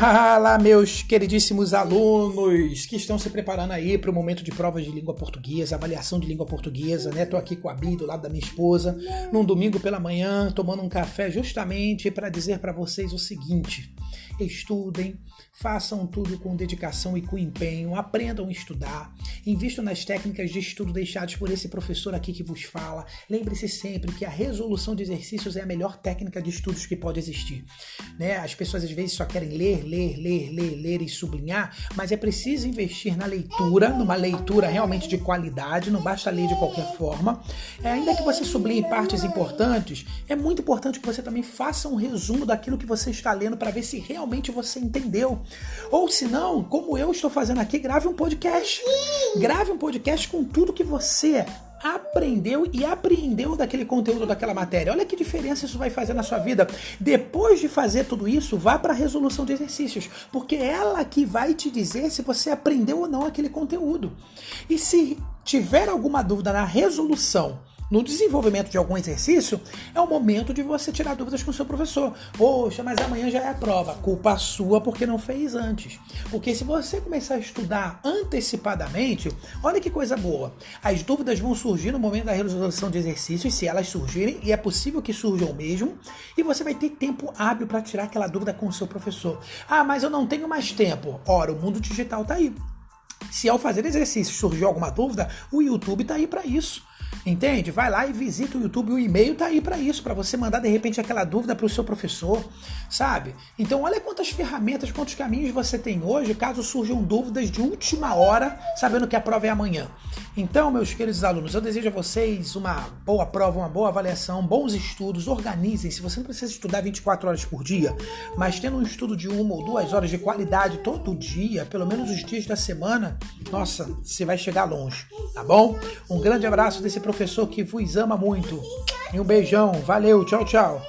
Fala, meus queridíssimos alunos que estão se preparando aí para o momento de provas de língua portuguesa, avaliação de língua portuguesa, né? Tô aqui com a Bi do lado da minha esposa, num domingo pela manhã, tomando um café justamente para dizer para vocês o seguinte: estudem, façam tudo com dedicação e com empenho, aprendam a estudar, invistam nas técnicas de estudo deixadas por esse professor aqui que vos fala. Lembre-se sempre que a resolução de exercícios é a melhor técnica de estudos que pode existir. Né? As pessoas às vezes só querem ler, ler, ler, ler, ler e sublinhar, mas é preciso investir na leitura, numa leitura realmente de qualidade, não basta ler de qualquer forma. É, ainda que você sublinhe partes importantes, é muito importante que você também faça um resumo daquilo que você está lendo para ver se realmente você entendeu. Ou se não, como eu estou fazendo aqui, grave um podcast. Grave um podcast com tudo que você aprendeu e apreendeu daquele conteúdo daquela matéria. Olha que diferença isso vai fazer na sua vida. Depois de fazer tudo isso, vá para a resolução de exercícios, porque é ela que vai te dizer se você aprendeu ou não aquele conteúdo. E se tiver alguma dúvida na resolução no desenvolvimento de algum exercício, é o momento de você tirar dúvidas com o seu professor. Poxa, mas amanhã já é a prova. Culpa sua porque não fez antes. Porque se você começar a estudar antecipadamente, olha que coisa boa. As dúvidas vão surgir no momento da resolução de exercícios, se elas surgirem, e é possível que surjam mesmo, e você vai ter tempo hábil para tirar aquela dúvida com o seu professor. Ah, mas eu não tenho mais tempo. Ora, o mundo digital está aí. Se ao fazer exercício surgiu alguma dúvida, o YouTube está aí para isso. Entende? Vai lá e visita o YouTube, o e-mail tá aí para isso, para você mandar de repente aquela dúvida para o seu professor, sabe? Então olha quantas ferramentas, quantos caminhos você tem hoje, caso surjam dúvidas de última hora, sabendo que a prova é amanhã. Então, meus queridos alunos, eu desejo a vocês uma boa prova, uma boa avaliação, bons estudos, organizem-se. Você não precisa estudar 24 horas por dia, mas tendo um estudo de uma ou duas horas de qualidade todo dia, pelo menos os dias da semana, nossa, você vai chegar longe, tá bom? Um grande abraço desse professor que vos ama muito. E um beijão. Valeu, tchau, tchau.